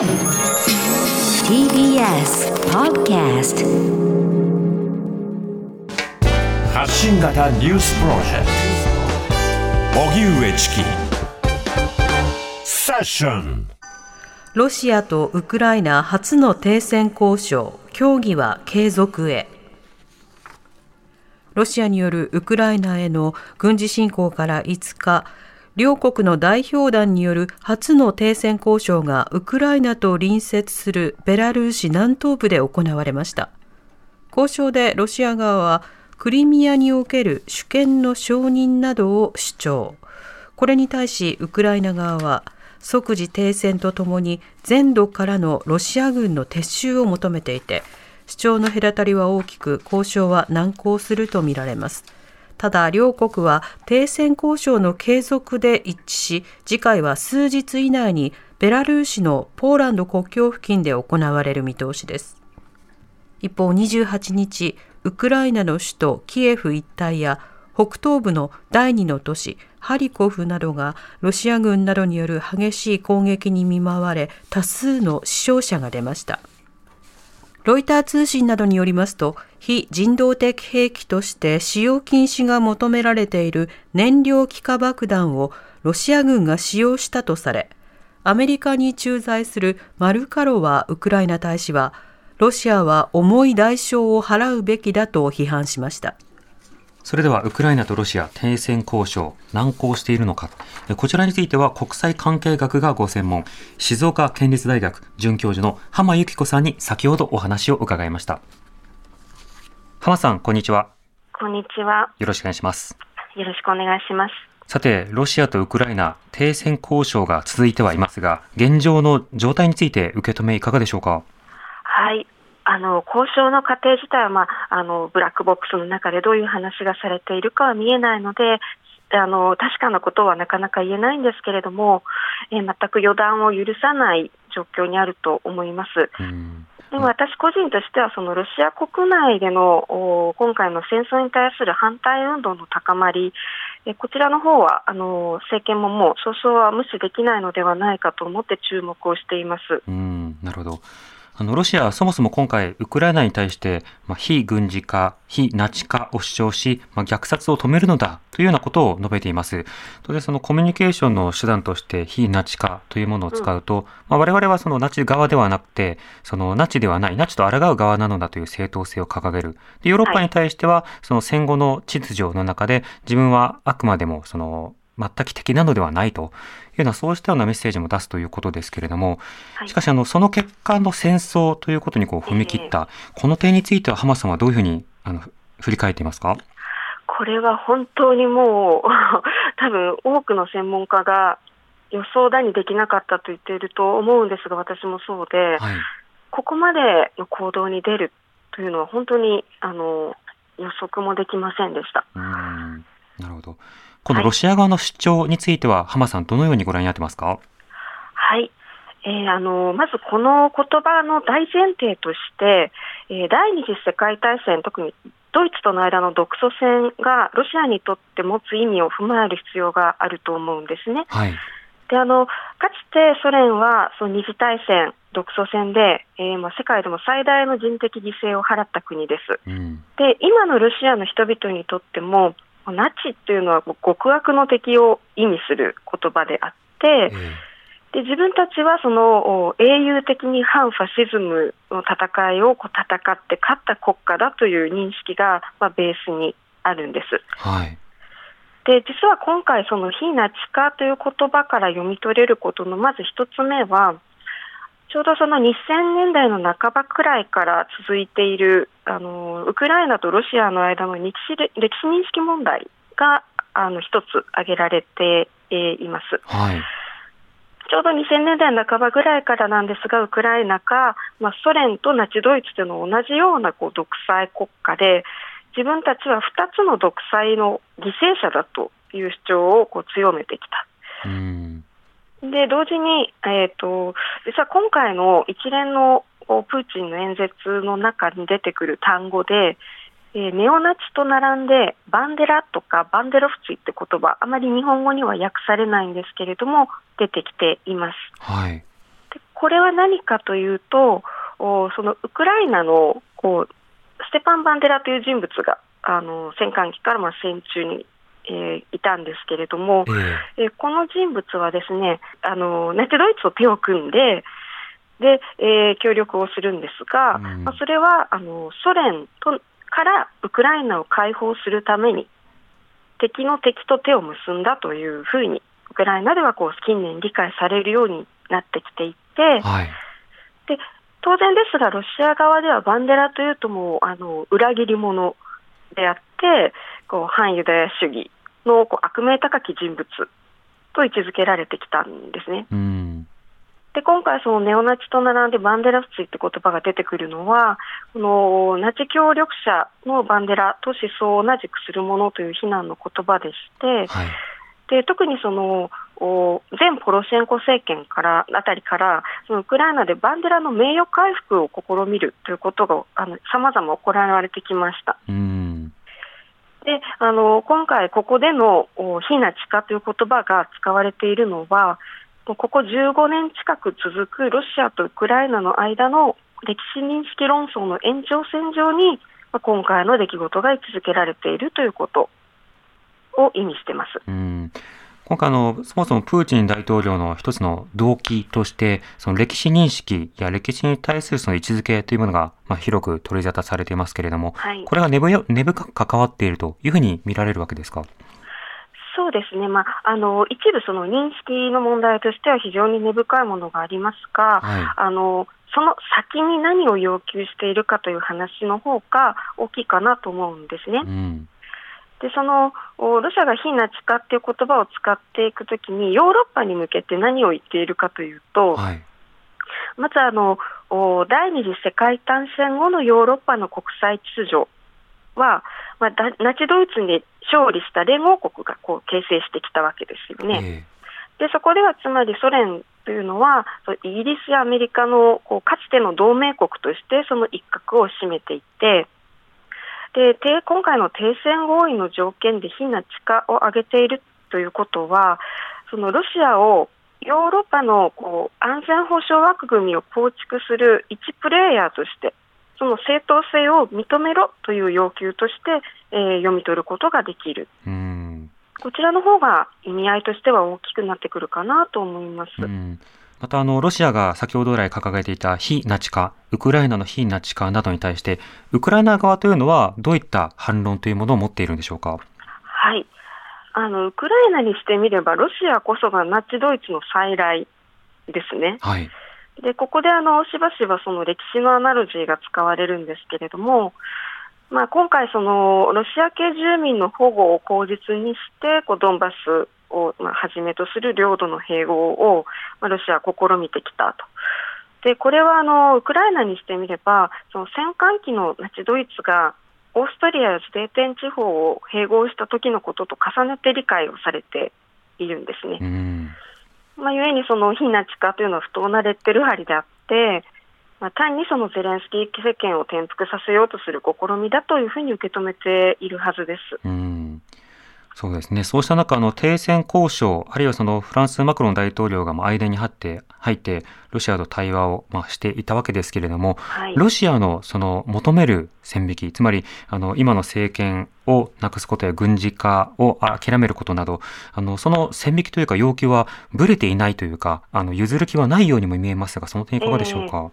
TBS Podcast 発信型ニュースプロジェクト。荻上チキ。セッション。ロシアとウクライナ初の停戦交渉、協議は継続へ。ロシアによるウクライナへの軍事侵攻から5日、両国の代表団による初の停戦交渉がウクライナと隣接するベラルーシ南東部で行われました。交渉でロシア側はクリミアにおける主権の承認などを主張。これに対しウクライナ側は即時停戦とともに全土からのロシア軍の撤収を求めていて主張の隔たりは大きく交渉は難航するとみられますただ両国は停戦交渉の継続で一致し次回は数日以内にベラルーシのポーランド国境付近で行われる見通しです一方28日ウクライナの首都キエフ一帯や北東部の第二の都市ハリコフなどがロシア軍などによる激しい攻撃に見舞われ多数の死傷者が出ました。ロイター通信などによりますと、非人道的兵器として使用禁止が求められている燃料気化爆弾をロシア軍が使用したとされ、アメリカに駐在するマルカロワウクライナ大使は、ロシアは重い代償を払うべきだと批判しました。それではウクライナとロシア停戦交渉難航しているのかこちらについては国際関係学がご専門静岡県立大学准教授の浜由紀子さんに先ほどお話を伺いました浜さんこんにちは。こんにちは。よろしくお願いします。よろしくお願いします。さて、ロシアとウクライナ停戦交渉が続いてはいますが、現状の状態について受け止めいかがでしょうか？はい、あの交渉の過程自体は、まあ、あのブラックボックスの中でどういう話がされているかは見えないのであの確かなことはなかなか言えないんですけれども、えー、全く予断を許さない状況にあると思います。でも私個人としてはそのロシア国内での今回の戦争に対する反対運動の高まりこちらの方はあの政権ももう早々は無視できないのではないかと思って注目をしています。うんなるほどあの、ロシアはそもそも今回、ウクライナに対して、まあ、非軍事化、非ナチ化を主張し、まあ、虐殺を止めるのだというようなことを述べています。当然、そのコミュニケーションの手段として、非ナチ化というものを使うと、うん、まあ、我々はそのナチ側ではなくて、そのナチではない、ナチと抗う側なのだという正当性を掲げる。で、ヨーロッパに対しては、その戦後の秩序の中で、自分はあくまでも、その、全く敵なのではないというようなそうしたようなメッセージも出すということですけれども、しかしあのその結果の戦争ということにこう踏み切った、この点については浜さんはどういうふうにあの振り返っていますか？これは本当にもう多分多くの専門家が予想だにできなかったと言っていると思うんですが私もそうで、はい、ここまでの行動に出るというのは本当にあの予測もできませんでした。うん。なるほど。このロシア側の主張については、浜さん、どのようにご覧になってますか？はい。えー、あのまずこの言葉の大前提として、えー、第二次世界大戦、特にドイツとの間の独ソ戦がロシアにとって持つ意味を踏まえる必要があると思うんですね。はい、であのかつてソ連はその二次大戦、独ソ戦で、えーまあ、世界でも最大の人的犠牲を払った国です。うん、で今のロシアの人々にとってもナチというのは極悪の敵を意味する言葉であって、で自分たちはその英雄的に反ファシズムの戦いをこう戦って勝った国家だという認識が、まあ、ベースにあるんです。はい、で実は今回、その非ナチ化という言葉から読み取れることのまず一つ目は、ちょうどその2000年代の半ばくらいから続いているあのウクライナとロシアの間の歴史歴史認識問題があの一つ挙げられて、えー、います。はいちょうど2000年代半ばぐらいからなんですが、ウクライナか、まあ、ソ連とナチドイツでの同じようなこう独裁国家で、自分たちは2つの独裁の犠牲者だという主張をこう強めてきた。うんで同時に、えーと、実は今回の一連のプーチンの演説の中に出てくる単語で、えー、ネオナチと並んでバンデラとかバンデロフツィって言葉あまり日本語には訳されないんですけれども出てきています。はい、でこれは何かというと、おそのウクライナのこうステパン・バンデラという人物があの戦艦機からまあ戦中に、えーいたんですけれども、ええーこの人物はですねあのナチドイツと手を組んでで、えー協力をするんですが、うんまあ、それはあのソ連とからウクライナを解放するために敵の敵と手を結んだというふうにウクライナではこう近年理解されるようになってきていて、はい。で当然ですが、ロシア側ではバンデラというともうあの裏切り者であって、こう反ユダヤ主義のこう悪名高き人物と位置づけられてきたんですね。うん。で今回、そのネオナチと並んでバンデラスツイって言葉が出てくるのは、このナチ協力者のバンデラと思想を同じくするものという非難の言葉でして、はい。で特にそのお前ポロシェンコ政権からあたりからそのウクライナでバンデラの名誉回復を試みるということがさまざま行われてきました。うん。であの今回、ここでの非ナチ化という言葉が使われているのは、ここ15年近く続くロシアとウクライナの間の歴史認識論争の延長線上に、今回の出来事が位置づけられているということを意味しています。うん今回あの、そもそもプーチン大統領の一つの動機として、その歴史認識や歴史に対するその位置づけというものが、まあ、広く取り沙汰されていますけれども、はいこれが根深く関わっているというふうに見られるわけですか？そうですね、まあ、あの一部、その認識の問題としては非常に根深いものがありますが、はいあのその先に何を要求しているかという話の方が大きいかなと思うんですねう。ん。でそのおロシアが非ナチ化っていう言葉を使っていくときに、ヨーロッパに向けて何を言っているかというと、はい。まずあのお第二次世界大戦後のヨーロッパの国際秩序は、まあ、だナチドイツに勝利した連合国がこう形成してきたわけですよね。えでそこではつまりソ連というのはイギリスやアメリカのこうかつての同盟国としてその一角を占めていてでて今回の停戦合意の条件で非ナチ化を挙げているということはそのロシアをヨーロッパのこう安全保障枠組みを構築する一プレイヤーとしてその正当性を認めろという要求として、えー読み取ることができる。こちらの方が意味合いとしては大きくなってくるかなと思います。うんまた、あの、ロシアが先ほど来掲げていた非ナチ化、ウクライナの非ナチ化などに対して、ウクライナ側というのはどういった反論というものを持っているんでしょうか？はい。あの、ウクライナにしてみれば、ロシアこそがナチドイツの再来ですね。はい。で、ここであの、しばしばその歴史のアナロジーが使われるんですけれども、まあ、今回その、ロシア系住民の保護を口実にして、こうドンバスをまあはじめとする領土の併合を、まあ、ロシアは試みてきたと。で、これはあの、ウクライナにしてみれば、その戦艦機のナチドイツが、オーストリアやスデーテン地方を併合した時のことと重ねて理解をされているんですね。うん。まあ、ゆえにその非ナチ化というのは不当なレッテル張りであって、まあ、単にそのゼレンスキー政権を転覆させようとする試みだというふうに受け止めているはずです。うん。そうですね。そうした中、あの、停戦交渉、あるいはそのフランスマクロン大統領がまあ間に入って、入って、ロシアと対話をまあしていたわけですけれども、はい。ロシアのその求める線引き、つまり、あの、今の政権をなくすことや軍事化を諦めることなど、あの、その線引きというか要求はぶれていないというか、あの、譲る気はないようにも見えますが、その点いかがでしょうか？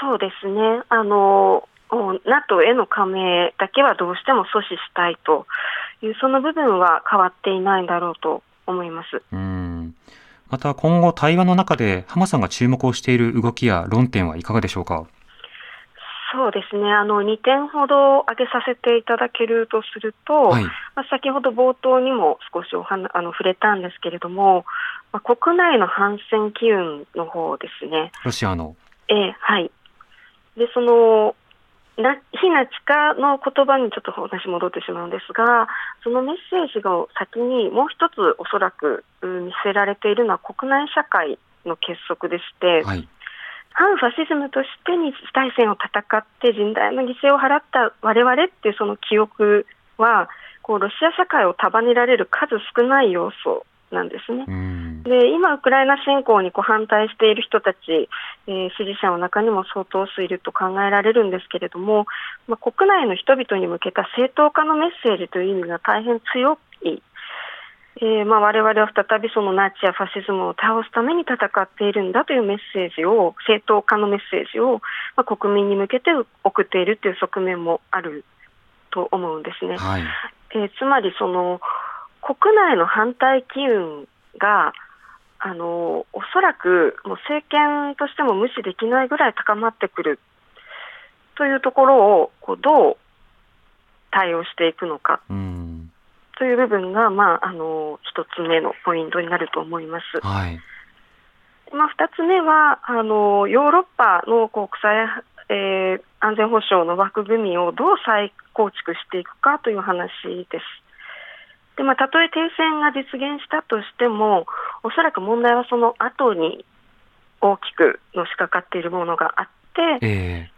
そうですね。あの、お NATO への加盟だけはどうしても阻止したいという、その部分は変わっていないんだろうと思います。うん。また今後対話の中で浜さんが注目をしている動きや論点はいかがでしょうか？そうですね。あの、2点ほど挙げさせていただけるとすると、はい。まあ、先ほど冒頭にも少しお話あの触れたんですけれども、まあ、国内の反戦機運の方ですね。ロシアの。ええはい。で、その、な非ナチ化の言葉にちょっと話戻ってしまうんですが、そのメッセージが先にもう一つおそらくうん見せられているのは国内社会の結束でして、はい。反ファシズムとして日大戦を戦って甚大な犠牲を払った我々っていうその記憶はこうロシア社会を束ねられる数少ない要素なんですね。うん。で今、ウクライナ侵攻にこう反対している人たち、えー支持者の中にも相当数いると考えられるんですけれども、まあ、国内の人々に向けた正当化のメッセージという意味が大変強い、えーまあ、我々は再びそのナチやファシズムを倒すために戦っているんだというメッセージを、正当化のメッセージを、まあ、国民に向けて送っているという側面もあると思うんですね。はい。えーつまりその国内の反対機運があのおそらくもう政権としても無視できないぐらい高まってくるというところをこうどう対応していくのかうん。という部分が、まあ、あの一つ目のポイントになると思います。はい。まあ、二つ目はあのヨーロッパの国際、えー安全保障の枠組みをどう再構築していくかという話です。でまあ、たとえ停戦が実現したとしても、おそらく問題はその後に大きくのしかかっているものがあって、え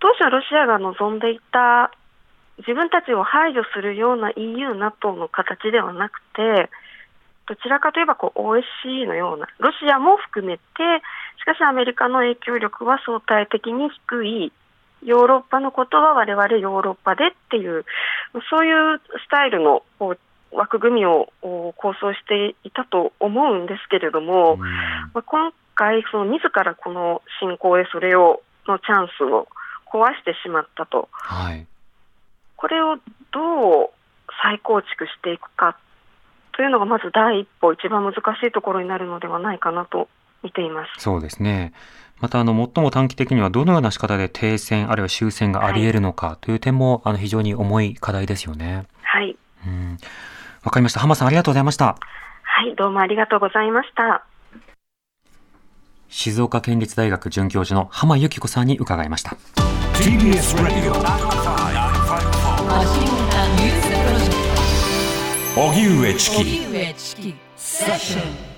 当初はロシアが望んでいた自分たちを排除するような EU、NATO の形ではなくて、どちらかといえばこう OSCE のような、ロシアも含めて、しかしアメリカの影響力は相対的に低い、ヨーロッパのことは我々ヨーロッパでっていう、そういうスタイルの枠組みをお構想していたと思うんですけれども、うんまあ、今回、その自らこの侵攻でそれをのチャンスを壊してしまったと、はい。これをどう再構築していくかというのがまず第一歩、一番難しいところになるのではないかなと見ています。そうですね。また、あの、最も短期的にはどのような仕方で停戦、あるいは終戦があり得るのかという点も、あの、非常に重い課題ですよね。はい、うん。わかりました。浜さん、ありがとうございました。はい、どうもありがとうございました。静岡県立大学准教授の浜由紀子さんに伺いました。TBS ラジオ荻上チキ荻上チキセッション